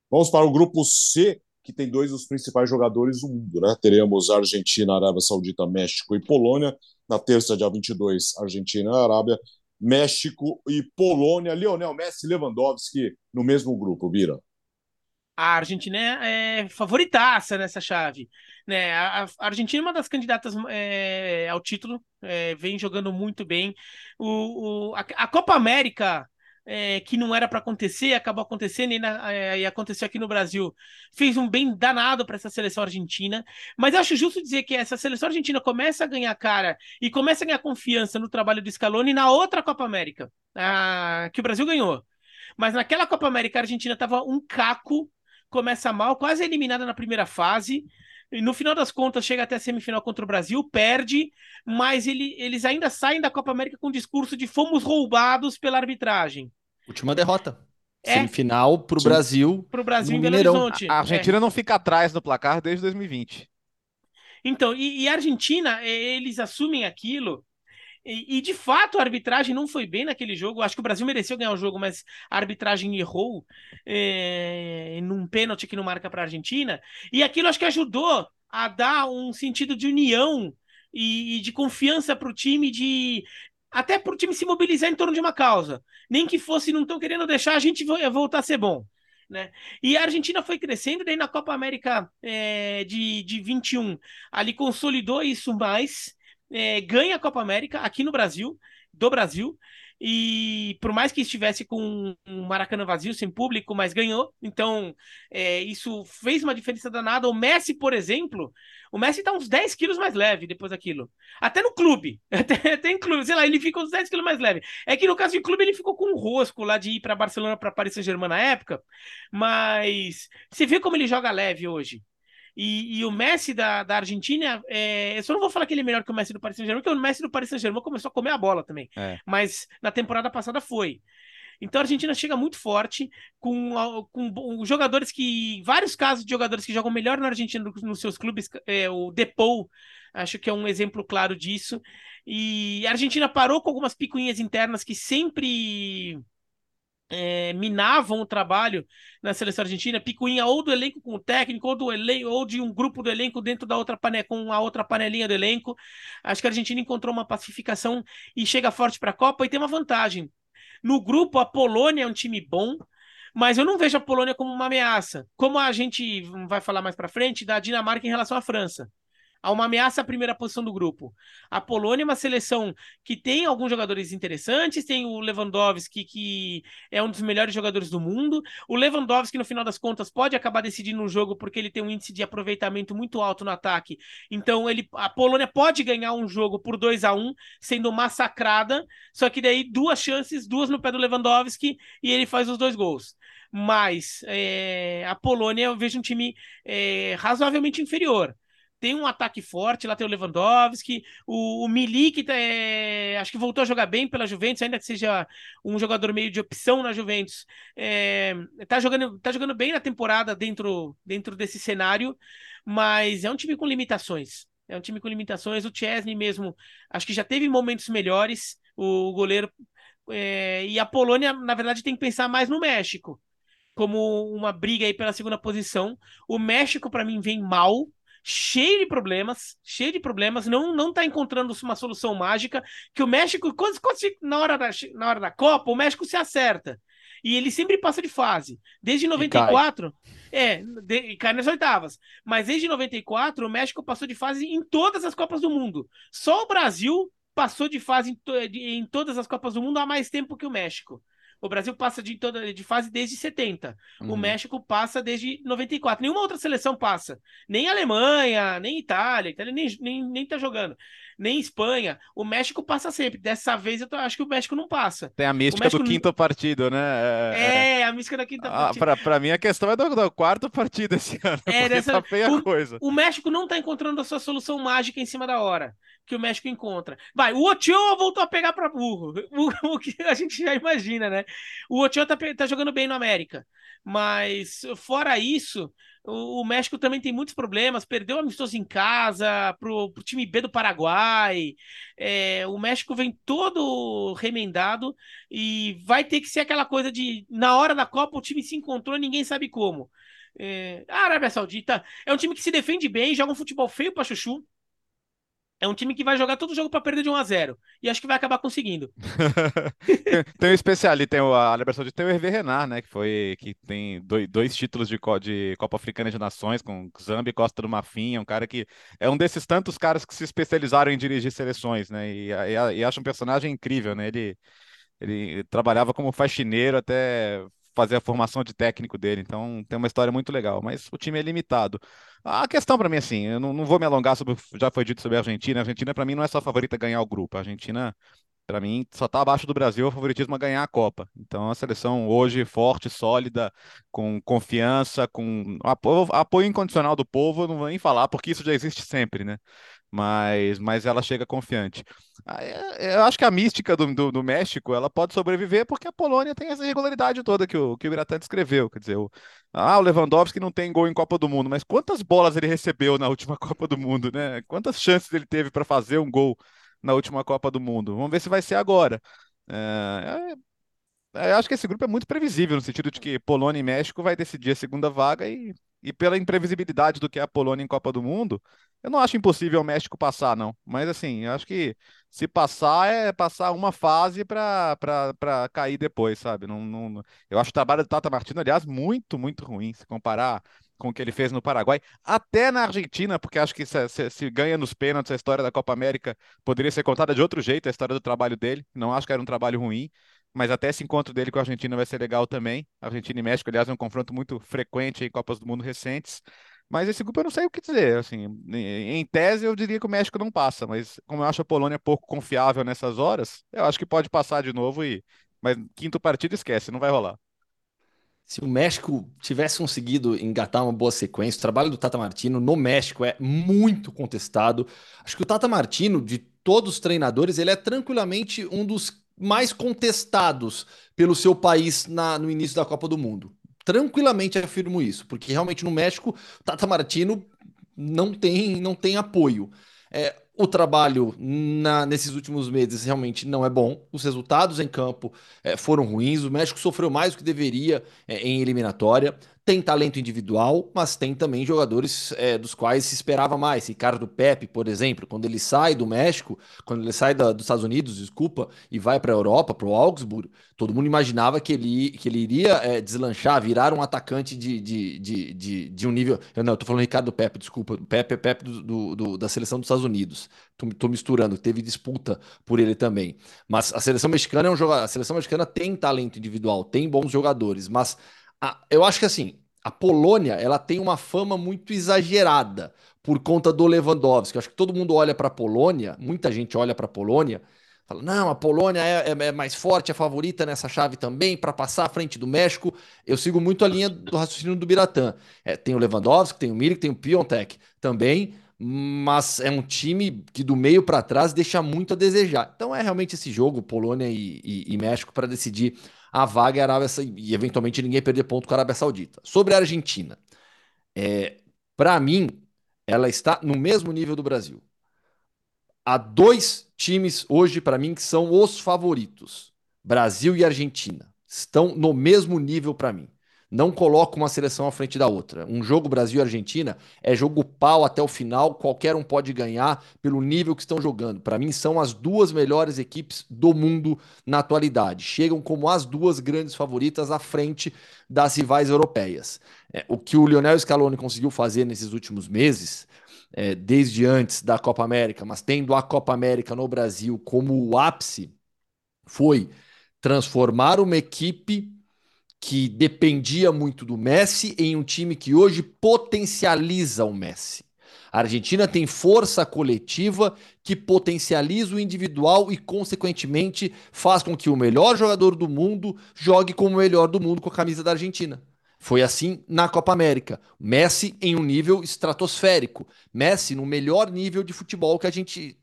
Vamos para o grupo C, que tem dois dos principais jogadores do mundo, né? Teremos Argentina, Arábia Saudita, México e Polônia. Na terça, dia 22, Argentina Arábia, México e Polônia. Lionel Messi Lewandowski no mesmo grupo, Bira. A Argentina é, é favoritaça nessa chave. Né? A Argentina é uma das candidatas é, ao título, é, vem jogando muito bem. O, o- a, a Copa América, é, que não era para acontecer, acabou acontecendo e, na- é, e aconteceu aqui no Brasil, fez um bem danado para essa seleção argentina. Mas acho justo dizer que essa seleção argentina começa a ganhar cara e começa a ganhar confiança no trabalho do Scaloni na outra Copa América, a- que o Brasil ganhou. Mas naquela Copa América, a Argentina estava um caco começa mal, quase eliminada na primeira fase. E no final das contas, chega até a semifinal contra o Brasil, perde, mas ele- eles ainda saem da Copa América com o discurso de fomos roubados pela arbitragem. Última derrota. É. Semifinal pro Sim. Brasil. Para o Brasil No em Belo Mineirão. Horizonte. A É. Argentina não fica atrás no placar desde 2020. Então, e, e a Argentina, eles assumem aquilo. E, e, de fato a arbitragem não foi bem naquele jogo. Acho que o Brasil mereceu ganhar o jogo, mas a arbitragem errou eh, num pênalti que não marca para a Argentina. E aquilo acho que ajudou a dar um sentido de união e, e de confiança para o time, de até para o time se mobilizar em torno de uma causa. Nem que fosse, não estão querendo deixar a gente vo- voltar a ser bom. Né? E a Argentina foi crescendo, daí na Copa América eh, de, de 21, ali consolidou isso mais, eh, ganha a Copa América aqui no Brasil, do Brasil, e por mais que estivesse com um Maracanã vazio, sem público, mas ganhou. Então, é, isso fez uma diferença danada. O Messi, por exemplo, o Messi tá uns 10 quilos mais leve depois daquilo. Até no clube. *laughs* Até, até em clube, sei lá, ele fica uns 10 quilos mais leve. É que no caso de clube, ele ficou com um rosco lá de ir para Barcelona, para Paris Saint-Germain na época. Mas você vê como ele joga leve hoje. E, e, o Messi da, da Argentina, é, eu só não vou falar que ele é melhor que o Messi do Paris Saint-Germain, porque o Messi do Paris Saint-Germain começou a comer a bola também. É. Mas na temporada passada foi. Então a Argentina chega muito forte, com, com jogadores que. Vários casos de jogadores que jogam melhor na Argentina do que nos seus clubes. É, o Depou, acho que é um exemplo claro disso. E a Argentina parou com algumas picuinhas internas que sempre é, minavam o trabalho na seleção argentina, picuinha ou do elenco com o técnico, ou do elenco, ou de um grupo do elenco dentro da outra panela, com a outra panelinha do elenco. Acho que a Argentina encontrou uma pacificação e chega forte para a Copa e tem uma vantagem. No grupo, a Polônia é um time bom, mas eu não vejo a Polônia como uma ameaça. Como a gente vai falar mais para frente da Dinamarca em relação à França a uma ameaça à primeira posição do grupo. A Polônia é uma seleção que tem alguns jogadores interessantes, tem o Lewandowski, que é um dos melhores jogadores do mundo. O Lewandowski, no final das contas, pode acabar decidindo um jogo porque ele tem um índice de aproveitamento muito alto no ataque. Então, ele, a Polônia pode ganhar um jogo por 2 a 1 um, sendo massacrada, só que daí duas chances, duas no pé do Lewandowski, e ele faz os dois gols mas é, a Polônia eu vejo um time é, razoavelmente inferior tem um ataque forte, lá tem o Lewandowski, o, o Milik, é, acho que voltou a jogar bem pela Juventus, ainda que seja um jogador meio de opção na Juventus, é, tá, jogando, tá jogando bem na temporada dentro, dentro desse cenário, mas é um time com limitações. É um time com limitações. O Chesney mesmo, acho que já teve momentos melhores, o goleiro. É, e a Polônia, na verdade, tem que pensar mais no México, como uma briga aí pela segunda posição. O México, para mim, vem mal cheio de problemas, cheio de problemas, não não tá encontrando uma solução mágica, que o México, quando, quando, na, hora da, na hora da Copa, o México se acerta. E ele sempre passa de fase. Desde 94, é, de, e cai nas oitavas. Mas desde 94, o México passou de fase em todas as Copas do Mundo. Só o Brasil passou de fase em, to, em todas as Copas do Mundo há mais tempo que o México. O Brasil passa de, toda, de fase desde 70. Uhum. O México passa desde 94. Nenhuma outra seleção passa. Nem Alemanha, nem Itália. Itália nem, nem, nem tá jogando. Nem Espanha. O México passa sempre. Dessa vez eu tô, acho que o México não passa. Tem a mística do quinto partido, né? É, é, a mística da quinta ah, Pra, pra mim a questão é do, do quarto partido esse ano. É, dessa... tá feia o, coisa. O México não tá encontrando a sua solução mágica em cima da hora que o México encontra. Vai, o Ochoa voltou a pegar para burro, *laughs* o, o, que a gente já imagina, né? O Ochoa tá, tá jogando bem no América, mas fora isso, o, México também tem muitos problemas, perdeu amistoso em casa pro, pro time B do Paraguai, é, o México vem todo remendado e vai ter que ser aquela coisa de, na hora da Copa, o time se encontrou ninguém sabe como. É, a Arábia Saudita é um time que se defende bem, joga um futebol feio para chuchu, é um time que vai jogar todo jogo para perder de 1 a 0 e acho que vai acabar conseguindo. *laughs* tem um especialista, tem a Libertadores, tem o Hervé Renard, né, que foi que tem dois, dois títulos de, de, Copa Africana de Nações com Zambi Costa do Marfim, é um cara que é um desses tantos caras que se especializaram em dirigir seleções, né? E, e, e acho um personagem incrível, né? Ele ele trabalhava como faxineiro até fazer a formação de técnico dele. Então tem uma história muito legal, mas o time é limitado. A questão para mim, assim, eu não, não, vou me alongar sobre, já foi dito sobre a Argentina. A Argentina, para mim, não é só a favorita a ganhar o grupo. A Argentina, para mim, só está abaixo do Brasil o favoritismo a ganhar a Copa. Então, a seleção hoje forte, sólida, com confiança, com apoio, apoio incondicional do povo, não vou nem falar, porque isso já existe sempre, né? Mas, mas ela chega confiante. É, eu acho que a mística do, do, do, México ela pode sobreviver porque a Polônia tem essa irregularidade toda que o, que o Biratan descreveu. Quer dizer, o, ah, o Lewandowski não tem gol em Copa do Mundo, mas quantas bolas ele recebeu na última *laughs* Copa do Mundo, né? Quantas chances ele teve para fazer um gol na última Copa do Mundo? Vamos ver se vai ser agora. É, é, eu acho que esse grupo é muito previsível, no sentido de que Polônia e México vai decidir a segunda vaga e, e pela imprevisibilidade do que é a Polônia em Copa do Mundo, eu não acho impossível o México passar, não. Mas assim, eu acho que se passar, é passar uma fase para cair depois, sabe? Não, não, eu acho o trabalho do Tata Martino, aliás, muito, muito ruim, se comparar com o que ele fez no Paraguai, até na Argentina, porque acho que se, se, se, ganha nos pênaltis a história da Copa América poderia ser contada de outro jeito, a história do trabalho dele. Não acho que era um trabalho ruim, mas até esse encontro dele com a Argentina vai ser legal também. Argentina e México, aliás, é um confronto muito frequente em Copas do Mundo recentes. Mas esse grupo eu não sei o que dizer. Assim, em tese, eu diria que o México não passa, mas como eu acho a Polônia pouco confiável nessas horas, eu acho que pode passar de novo e. Mas quinto partido esquece, não vai rolar. Se o México tivesse conseguido engatar uma boa sequência, o trabalho do Tata Martino no México é muito contestado. Acho que o Tata Martino, de todos os treinadores, ele é tranquilamente um dos mais contestados pelo seu país na, no início da Copa do Mundo. Tranquilamente afirmo isso, porque realmente no México, Tata Martino não tem, não tem apoio. É, o trabalho na, nesses últimos meses realmente não é bom. Os resultados em campo é, foram ruins. O México sofreu mais do que deveria é, em eliminatória tem talento individual, mas tem também jogadores é, dos quais se esperava mais. Ricardo Pepe, por exemplo, quando ele sai do México, quando ele sai da, dos Estados Unidos, desculpa, e vai para a Europa, para o Augsburg, todo mundo imaginava que ele, que ele iria é, deslanchar, virar um atacante de, de, de, de, de um nível. Eu não, eu tô falando Ricardo Pepe, desculpa. Pepe é Pepe do, do, do, da seleção dos Estados Unidos. Tô, tô, misturando, teve disputa por ele também. Mas a seleção mexicana é um jogador. A seleção mexicana tem talento individual, tem bons jogadores, mas eu acho que assim, a Polônia ela tem uma fama muito exagerada por conta do Lewandowski. Eu acho que todo mundo olha para a Polônia, muita gente olha para a Polônia, fala: não, a Polônia é, é, é, mais forte, é favorita nessa chave também para passar à frente do México. Eu sigo muito a linha do raciocínio do Biratã. É, tem o Lewandowski, tem o Milik, tem o Piontek também. Mas é um time que do meio para trás deixa muito a desejar. Então é realmente esse jogo, Polônia e, e, e México, para decidir a vaga e a Arábia e eventualmente ninguém perder ponto com a Arábia Saudita. Sobre a Argentina, é, para mim, ela está no mesmo nível do Brasil. Há dois times hoje, para mim, que são os favoritos: Brasil e Argentina. Estão no mesmo nível para mim não coloca uma seleção à frente da outra. Um jogo Brasil e Argentina é jogo pau até o final, qualquer um pode ganhar pelo nível que estão jogando. Para mim, são as duas melhores equipes do mundo na atualidade. Chegam como as duas grandes favoritas à frente das rivais europeias. É, o que o Lionel Scaloni conseguiu fazer nesses últimos meses. É, desde antes da Copa América, mas tendo a Copa América no Brasil como o ápice, foi transformar uma equipe que dependia muito do Messi em um time que hoje potencializa o Messi. A Argentina tem força coletiva que potencializa o individual e, consequentemente, faz com que o melhor jogador do mundo jogue como o melhor do mundo com a camisa da Argentina. Foi assim na Copa América. Messi em um nível estratosférico. Messi no melhor nível de futebol que a gente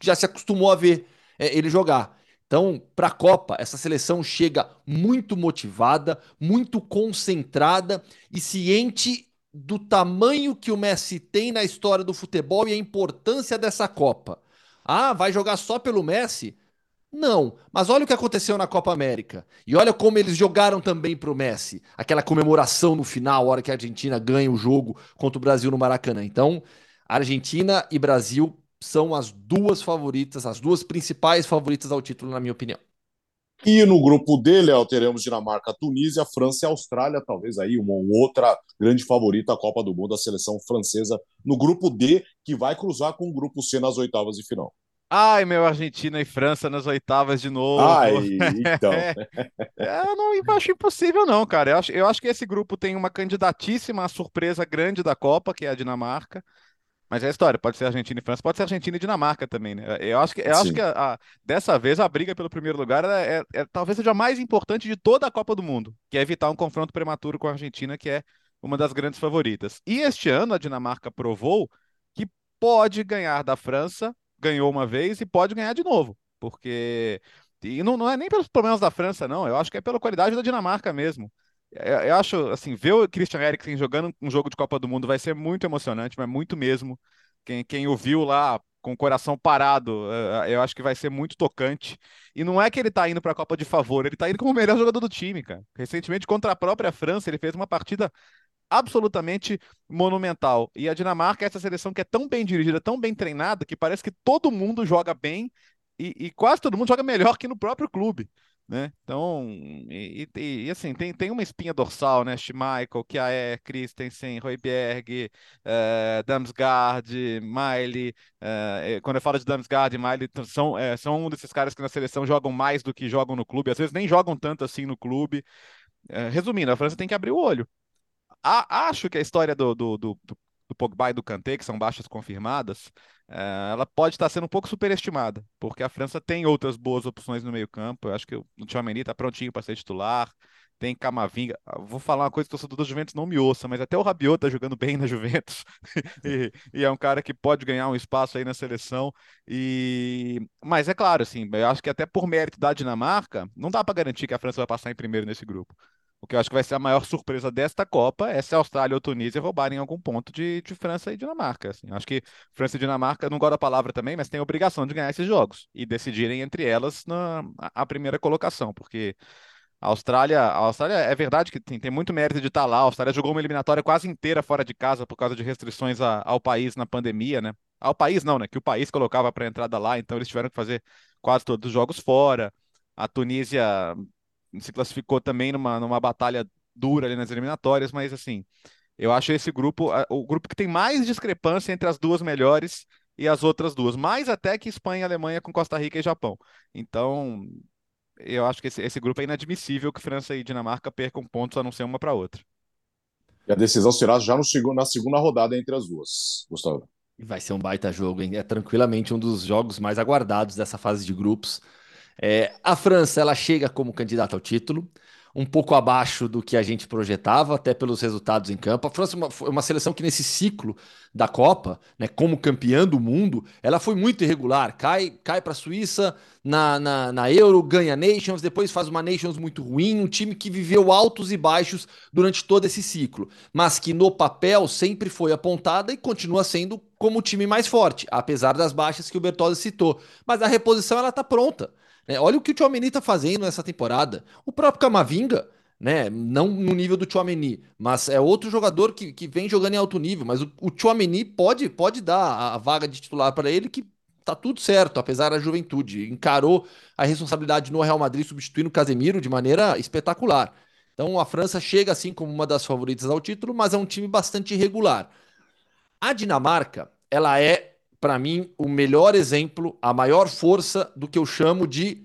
já se acostumou a ver é, ele jogar. Então, para a Copa, essa seleção chega muito motivada, muito concentrada e ciente do tamanho que o Messi tem na história do futebol e a importância dessa Copa. Ah, vai jogar só pelo Messi? Não, mas olha o que aconteceu na Copa América. E olha como eles jogaram também para o Messi. Aquela comemoração no final, a hora que a Argentina ganha o jogo contra o Brasil no Maracanã. Então, Argentina e Brasil são as duas favoritas, as duas principais favoritas ao título, na minha opinião. E no grupo dele, teremos Dinamarca, Tunísia, França e Austrália, talvez aí uma outra grande favorita à Copa do Mundo, a seleção francesa, no grupo D, que vai cruzar com o grupo C nas oitavas de final. Ai, meu Argentina e França nas oitavas de novo. Ai, *laughs* então. é, eu não acho impossível, não, cara. Eu acho, eu acho que esse grupo tem uma candidatíssima surpresa grande da Copa, que é a Dinamarca. Mas é a história, pode ser Argentina e França, pode ser Argentina e Dinamarca também, né? Eu acho que, eu acho que a, a, dessa vez a briga pelo primeiro lugar é, é, é, talvez seja a mais importante de toda a Copa do Mundo, que é evitar um confronto prematuro com a Argentina, que é uma das grandes favoritas. E este ano a Dinamarca provou que pode ganhar da França, ganhou uma vez e pode ganhar de novo, porque. E não, não é nem pelos problemas da França, não, eu acho que é pela qualidade da Dinamarca mesmo. Eu acho, assim, ver o Christian Eriksen jogando um jogo de Copa do Mundo vai ser muito emocionante, mas muito mesmo. Quem, quem o viu lá com o coração parado, eh, eu acho que vai ser muito tocante. E não é que ele tá indo para a Copa de favor, ele tá indo como o melhor jogador do time, cara. Recentemente, contra a própria França, ele fez uma partida absolutamente monumental. E a Dinamarca é essa seleção que é tão bem dirigida, tão bem treinada, que parece que todo mundo joga bem e, e, quase todo mundo joga melhor que no próprio clube. Né? Então, e, e, e, assim, tem, tem uma espinha dorsal, né? Schmeichel, Kjaer, Christensen, Royberg, uh, Damsgaard, Miley. Uh, quando eu falo de Damsgaard e Miley, são, é, são um desses caras que na seleção jogam mais do que jogam no clube, às vezes nem jogam tanto assim no clube. Uh, resumindo, a França tem que abrir o olho. A, acho que a história do, do, do, do Pogba e do Kanté, que são baixas confirmadas, ela pode estar sendo um pouco superestimada, porque a França tem outras boas opções no meio-campo. Eu acho que o Tchouameni está prontinho para ser titular. Tem Camavinga. Ah, vou falar uma coisa que o torcedor da Juventus não me ouça, mas até o Rabiot está jogando bem na *laughs* Juventus. e, e, é um cara que pode ganhar um espaço aí na seleção. E Mas é claro, assim, eu acho que até por mérito da Dinamarca, não dá para garantir que a França vai passar em primeiro nesse grupo. O que eu acho que vai ser a maior surpresa desta Copa é se a Austrália ou a Tunísia roubarem algum ponto de, de França e Dinamarca. Assim. Acho que França e Dinamarca, não gosto da palavra também, mas tem a obrigação de ganhar esses jogos e decidirem entre elas na a primeira colocação, porque a Austrália, a Austrália é verdade que tem, tem muito mérito de estar lá. A Austrália jogou uma eliminatória quase inteira fora de casa por causa de restrições a, ao país na pandemia, né? Ao país não, né? Que o país colocava para entrada lá, então eles tiveram que fazer quase todos os jogos fora. A Tunísia se classificou também numa, numa batalha dura ali nas eliminatórias, mas assim, eu acho esse grupo o grupo que tem mais discrepância entre as duas melhores e as outras duas, mais até que Espanha, Alemanha com Costa Rica e Japão. Então, eu acho que esse, esse grupo é inadmissível que França e Dinamarca percam pontos a não ser uma para outra. E a decisão será já no, na segunda rodada entre as duas, Gustavo. Vai ser um baita jogo, hein? É tranquilamente um dos jogos mais aguardados dessa fase de grupos. É, a França ela chega como candidata ao título, um pouco abaixo do que a gente projetava, até pelos resultados em campo. A França é uma, foi uma seleção que nesse ciclo da Copa, né, como campeã do mundo, ela foi muito irregular. Cai, cai para a Suíça na, na, na, Euro, ganha Nations, depois faz uma Nations muito ruim, um time que viveu altos e baixos durante todo esse ciclo, mas que no papel sempre foi apontada e continua sendo como o time mais forte, apesar das baixas que o Bertozzi citou. Mas a reposição ela está pronta. É, olha o que o Tchouameni está fazendo nessa temporada. O próprio Camavinga, né? Não no nível do Chouameni, mas é outro jogador que, que vem jogando em alto nível. Mas o, o Chouameni pode, pode dar a, a vaga de titular para ele, que tá tudo certo, apesar da juventude. Encarou a responsabilidade no Real Madrid, substituindo o Casemiro de maneira espetacular. Então a França chega assim como uma das favoritas ao título, mas é um time bastante irregular. A Dinamarca, ela é para mim, o melhor exemplo, a maior força do que eu chamo de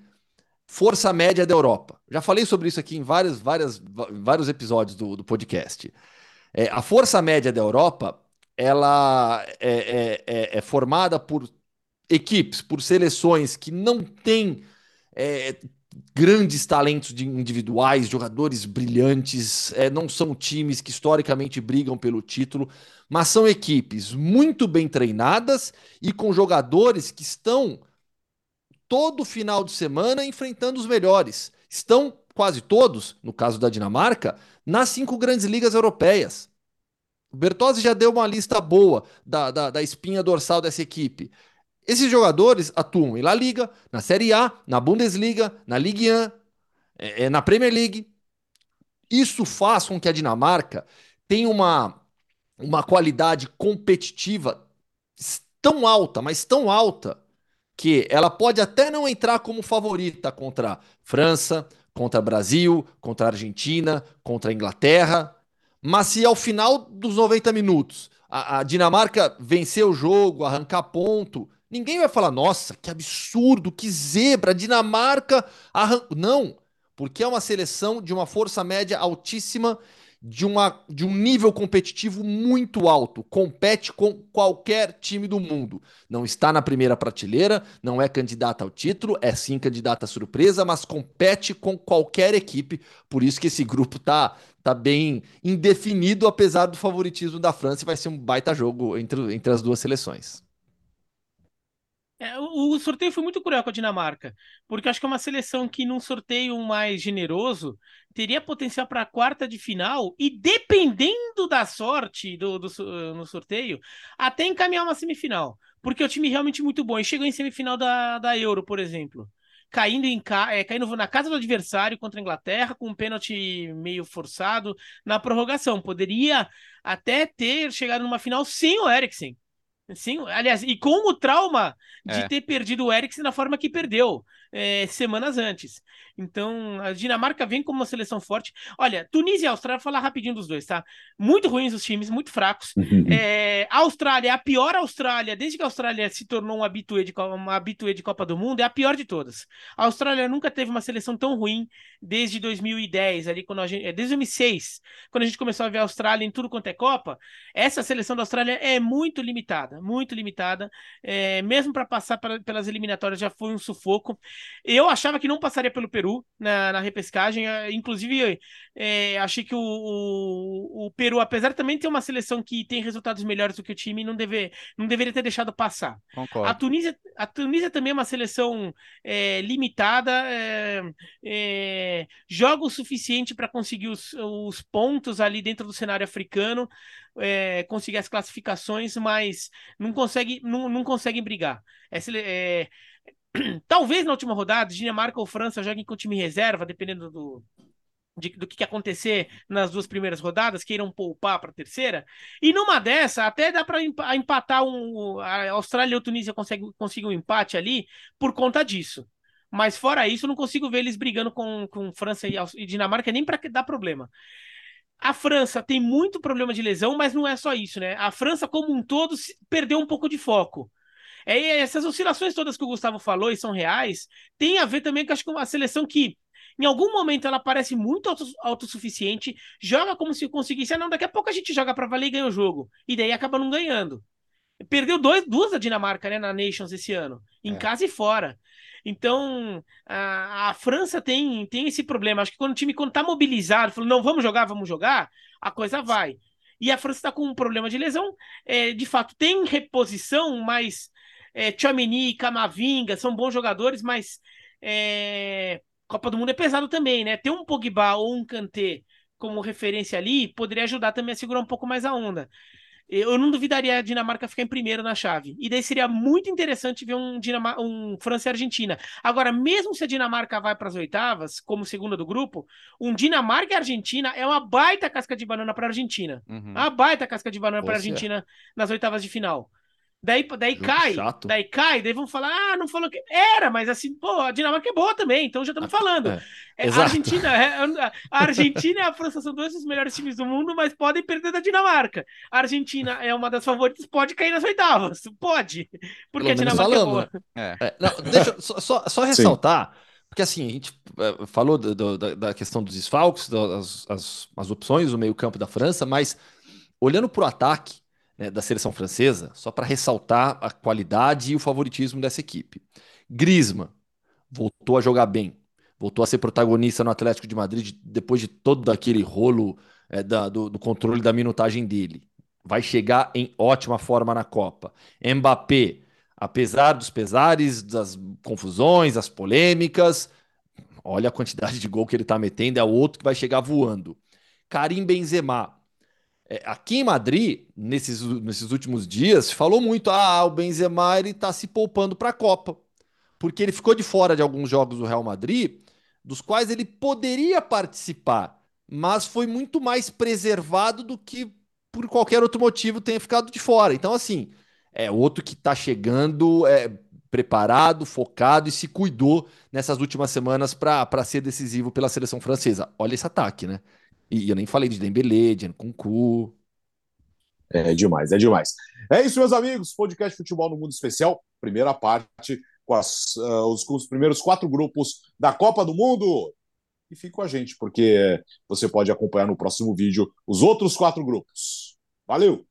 força média da Europa. Já falei sobre isso aqui em vários, vários, vários episódios do, do podcast. É, a força média da Europa ela é, é, é, é formada por equipes, por seleções que não têm é, grandes talentos individuais, jogadores brilhantes, é, não são times que historicamente brigam pelo título, mas são equipes muito bem treinadas e com jogadores que estão todo final de semana enfrentando os melhores. Estão quase todos, no caso da Dinamarca, nas cinco grandes ligas europeias. O Bertozzi já deu uma lista boa da, da, da espinha dorsal dessa equipe. Esses jogadores atuam em La Liga, na Série A, na Bundesliga, na Ligue 1, é, é, na Premier League. Isso faz com que a Dinamarca tenha uma, uma qualidade competitiva tão alta, mas tão alta, que ela pode até não entrar como favorita contra França, contra Brasil, contra Argentina, contra Inglaterra. Mas se ao final dos 90 minutos a, a Dinamarca vencer o jogo, arrancar ponto, Ninguém vai falar, nossa, que absurdo, que zebra, Dinamarca. Arran... Não, porque é uma seleção de uma força média altíssima, de, uma, de um nível competitivo muito alto. Compete com qualquer time do mundo. Não está na primeira prateleira, não é candidata ao título, é sim candidata à surpresa, mas compete com qualquer equipe. Por isso que esse grupo tá, tá bem indefinido, apesar do favoritismo da França, e vai ser um baita jogo entre, entre as duas seleções. É, o, sorteio foi muito cruel com a Dinamarca, porque acho que é uma seleção que, num sorteio mais generoso, teria potencial para a quarta de final e, dependendo da sorte do, do, no sorteio, até encaminhar uma semifinal. Porque é um time realmente muito bom. E chegou em semifinal da, da Euro, por exemplo. Caindo, em, é, caindo na casa do adversário contra a Inglaterra, com um pênalti meio forçado na prorrogação. Poderia até ter chegado numa final sem o Eriksen Sim, aliás, e com o trauma de É. ter perdido o Eriksen na forma que perdeu é, semanas antes. Então, a Dinamarca vem como uma seleção forte. Olha, Tunísia e Austrália, vou falar rapidinho dos dois, tá? Muito ruins os times, muito fracos. É, a Austrália, a pior Austrália, desde que a Austrália se tornou um habitué de, uma habitué de Copa do Mundo, é a pior de todas. A Austrália nunca teve uma seleção tão ruim desde 2010, ali quando a gente, é, desde 2006, quando a gente começou a ver a Austrália em tudo quanto é Copa. Essa seleção da Austrália é muito limitada, muito limitada. É, mesmo para passar pra- pelas eliminatórias já foi um sufoco. Eu achava que não passaria pelo Peru na, na repescagem, eh, inclusive é, achei que o, o, o Peru, apesar de também ter uma seleção que tem resultados melhores do que o time, não, deve, não deveria ter deixado passar. A Concordo. Tunísia, a Tunísia também é uma seleção é, limitada, joga o suficiente para conseguir os, os pontos ali dentro do cenário africano, é, conseguir as classificações, mas não consegue, não, não conseguem brigar. É, é, *clears throat* talvez na última rodada, Dinamarca ou França joguem com o time reserva, dependendo do, de- do que acontecer nas duas primeiras rodadas, queiram poupar para a terceira. E numa dessa, até dá para empatar um. A Austrália ou Tunísia conseguem conseguem um empate ali por conta disso. Mas fora isso, não consigo ver eles brigando com, com França e Dinamarca nem para dar problema. A França tem muito problema de lesão, mas não é só isso, né? A França, como um todo, perdeu um pouco de foco. É, essas oscilações todas que o Gustavo falou e são reais, tem a ver também com acho que uma seleção que, em algum momento, ela parece muito auto- autossuficiente, joga como se conseguisse, ah, não, daqui a pouco a gente joga para valer e ganha o jogo. E daí acaba não ganhando. Perdeu dois, duas da Dinamarca, né, na Nations esse ano, em É. casa e fora. Então, a, a França tem, tem esse problema. Acho que quando o time quando tá mobilizado, falou, não, vamos jogar, vamos jogar, a coisa vai. E a França está com um problema de lesão. É, de fato, tem reposição, mas é, Tchouameni, Camavinga são bons jogadores, mas é, Copa do Mundo é pesado também, né? Ter um Pogba ou um Kanté como referência ali poderia ajudar também a segurar um pouco mais a onda. Eu não duvidaria a Dinamarca ficar em primeiro na chave. E daí seria muito interessante ver um, Dinamar um França e Argentina. Agora, mesmo se a Dinamarca vai para as oitavas, como segunda do grupo, um Dinamarca e Argentina é uma baita casca de banana para a Argentina. Uhum. Uma baita casca de banana para a é. Argentina nas oitavas de final. Daí, daí Jogo cai, chato. daí cai, daí vão falar, ah, não falou que. Era, mas assim, pô, a Dinamarca é boa também, então já estamos falando. é. É, a Exato. Argentina, é, a Argentina e a França são dois dos melhores times do mundo, mas podem perder da Dinamarca. A Argentina é uma das favoritas, pode cair nas oitavas, pode. Porque Pelo a Dinamarca é boa. É. É, não, deixa eu só, só, só ressaltar, porque assim, a gente é, falou do- do- da, da questão dos desfalques, das as, as opções do meio-campo da França, mas olhando para o ataque né, da seleção francesa, só para ressaltar a qualidade e o favoritismo dessa equipe. Griezmann voltou a jogar bem, voltou a ser protagonista no Atlético de Madrid depois de todo aquele rolo é, da- do, do controle da minutagem dele. Vai chegar em ótima forma na Copa. Mbappé, apesar dos pesares, das confusões, das polêmicas, olha a quantidade de gol que ele tá metendo, é o outro que vai chegar voando. Karim Benzema. É, aqui em Madrid, nesses, nesses últimos dias, falou muito: ah, o Benzema ele tá se poupando para a Copa. Porque ele ficou de fora de alguns jogos do Real Madrid, dos quais ele poderia participar, mas foi muito mais preservado do que por qualquer outro motivo tenha ficado de fora. Então, assim, é outro que tá chegando é, preparado, focado e se cuidou nessas últimas semanas para ser decisivo pela seleção francesa. Olha esse ataque, né? E eu nem falei de Dembélé, de Nkunku. É demais, é demais. É isso, meus amigos. Podcast Futebol no Mundo Especial, primeira parte, com, as, ah, os, com os primeiros quatro grupos da Copa do Mundo. E fique com a gente, porque você pode acompanhar no próximo vídeo os outros quatro grupos. Valeu!